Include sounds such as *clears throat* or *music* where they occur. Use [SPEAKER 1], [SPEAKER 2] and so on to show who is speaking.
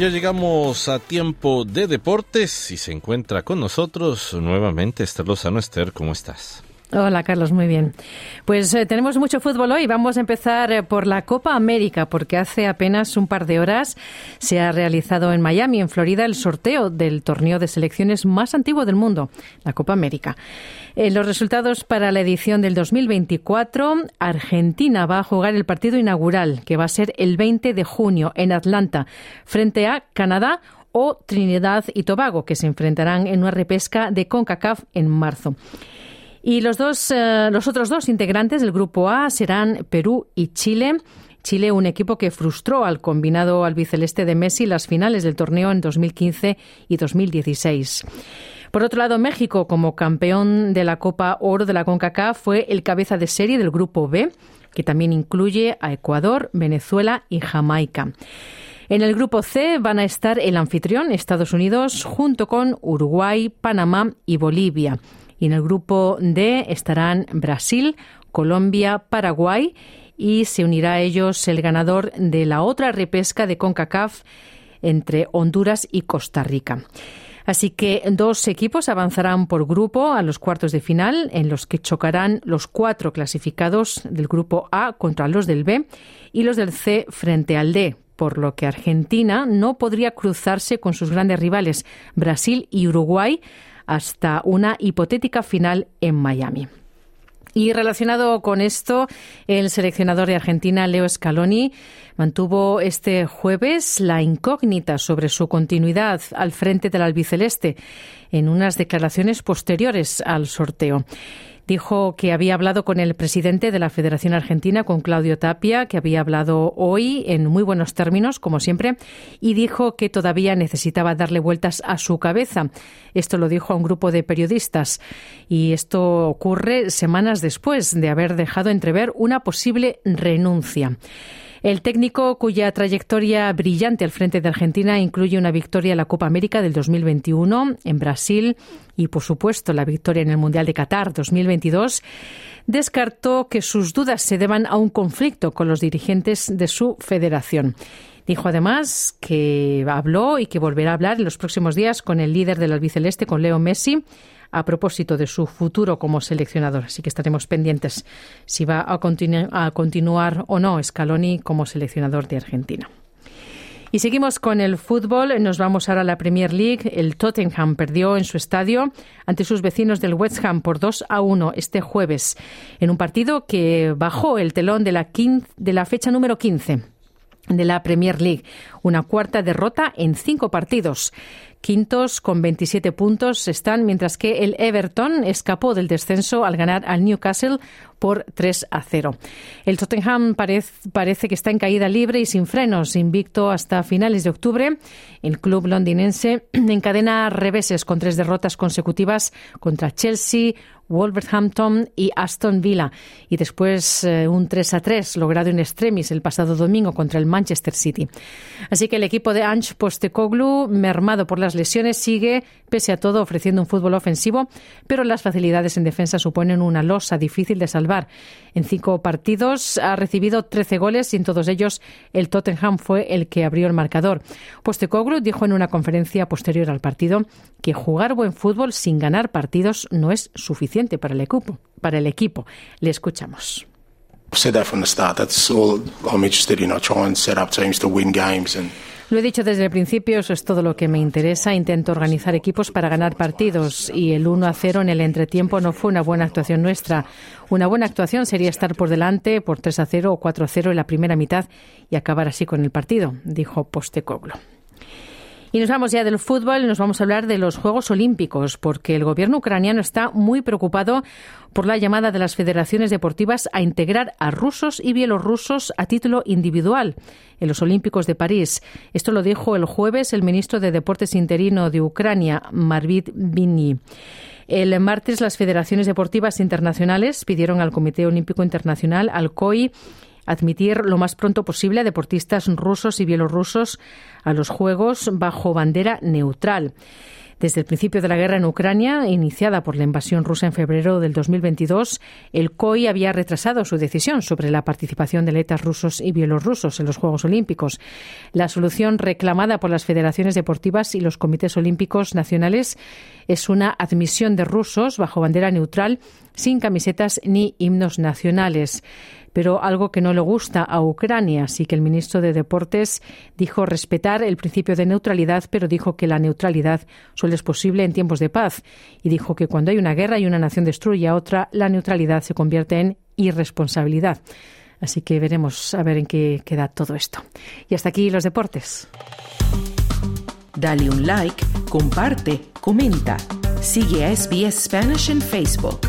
[SPEAKER 1] Ya llegamos a tiempo de deportes y se encuentra con nosotros nuevamente Esther Lozano. Esther, ¿cómo estás?
[SPEAKER 2] Hola Carlos, muy bien. Pues eh, tenemos mucho fútbol hoy. Vamos a empezar eh, por la Copa América, porque hace apenas un par de horas se ha realizado en Miami, en Florida, el sorteo del torneo de selecciones más antiguo del mundo, la Copa América. En los resultados para la edición del 2024, Argentina va a jugar el partido inaugural, que va a ser el 20 de junio en Atlanta, frente a Canadá o Trinidad y Tobago, que se enfrentarán en una repesca de CONCACAF en marzo. Y los, dos, eh, los otros dos integrantes del Grupo A serán Perú y Chile. Chile, un equipo que frustró al combinado albiceleste de Messi las finales del torneo en 2015 y 2016. Por otro lado, México, como campeón de la Copa Oro de la CONCACAF, fue el cabeza de serie del Grupo B, que también incluye a Ecuador, Venezuela y Jamaica. En el grupo C van a estar el anfitrión, Estados Unidos, junto con Uruguay, Panamá y Bolivia. Y en el grupo D estarán Brasil, Colombia, Paraguay y se unirá a ellos el ganador de la otra repesca de CONCACAF entre Honduras y Costa Rica. Así que dos equipos avanzarán por grupo a los cuartos de final, en los que chocarán los cuatro clasificados del grupo A contra los del B y los del C frente al D, por lo que Argentina no podría cruzarse con sus grandes rivales, Brasil y Uruguay, hasta una hipotética final en Miami. Y relacionado con esto, el seleccionador de Argentina, Leo Scaloni, mantuvo este jueves la incógnita sobre su continuidad al frente del albiceleste en unas declaraciones posteriores al sorteo. Dijo que había hablado con el presidente de la Federación Argentina, con Claudio Tapia, que había hablado hoy en muy buenos términos, como siempre, y dijo que todavía necesitaba darle vueltas a su cabeza. Esto lo dijo a un grupo de periodistas. Y esto ocurre semanas después de haber dejado entrever una posible renuncia. El técnico, cuya trayectoria brillante al frente de Argentina incluye una victoria en la Copa América del 2021 en Brasil y, por supuesto, la victoria en el Mundial de Qatar 2022, descartó que sus dudas se deban a un conflicto con los dirigentes de su federación. Dijo además que habló y que volverá a hablar en los próximos días con el líder del albiceleste, con Leo Messi, a propósito de su futuro como seleccionador. Así que estaremos pendientes si va a, continuar o no Scaloni como seleccionador de Argentina. Y seguimos con el fútbol. Nos vamos ahora a la Premier League. El Tottenham perdió en su estadio ante sus vecinos del West Ham por 2 a 1 este jueves, en un partido que bajó el telón de la, de la fecha número 15 de la Premier League. Una cuarta derrota en cinco partidos. Quintos con 27 puntos están, mientras que el Everton escapó del descenso al ganar al Newcastle por 3 a 0. El Tottenham parece que está en caída libre y sin frenos, invicto hasta finales de octubre. El club londinense *clears throat* encadena reveses con tres derrotas consecutivas contra Chelsea, Wolverhampton y Aston Villa. Y después eh, un 3 a 3 logrado en extremis el pasado domingo contra el Manchester City. Así que el equipo de Ange Postecoglou, mermado por las lesiones, sigue, pese a todo, ofreciendo un fútbol ofensivo, pero las facilidades en defensa suponen una losa difícil de salvar. En cinco partidos ha recibido 13 goles y en todos ellos el Tottenham fue el que abrió el marcador. Postecoglou dijo en una conferencia posterior al partido que jugar buen fútbol sin ganar partidos no es suficiente para el equipo. Para el equipo. Le escuchamos. Lo he dicho desde el principio, eso es todo lo que me interesa. Intento organizar equipos para ganar partidos y el 1 a 0 en el entretiempo no fue una buena actuación nuestra. Una buena actuación sería estar por delante por 3 a 0 o 4 a 0 en la primera mitad y acabar así con el partido, dijo Postecoglo. Y nos vamos ya del fútbol y nos vamos a hablar de los Juegos Olímpicos, porque el gobierno ucraniano está muy preocupado por la llamada de las federaciones deportivas a integrar a rusos y bielorrusos a título individual en los Olímpicos de París. Esto lo dijo el jueves el ministro de Deportes interino de Ucrania, Marvit Vini. El martes las federaciones deportivas internacionales pidieron al Comité Olímpico Internacional, al COI, admitir lo más pronto posible a deportistas rusos y bielorrusos a los Juegos bajo bandera neutral. Desde el principio de la guerra en Ucrania, iniciada por la invasión rusa en febrero del 2022, el COI había retrasado su decisión sobre la participación de atletas rusos y bielorrusos en los Juegos Olímpicos. La solución reclamada por las federaciones deportivas y los comités olímpicos nacionales es una admisión de rusos bajo bandera neutral sin camisetas ni himnos nacionales pero algo que no le gusta a Ucrania. Así que el ministro de Deportes dijo respetar el principio de neutralidad, pero dijo que la neutralidad solo es posible en tiempos de paz. Y dijo que cuando hay una guerra y una nación destruye a otra, la neutralidad se convierte en irresponsabilidad. Así que veremos a ver en qué queda todo esto. Y hasta aquí los deportes.
[SPEAKER 3] Dale un like, comparte, comenta. Sigue a SBS Spanish en Facebook.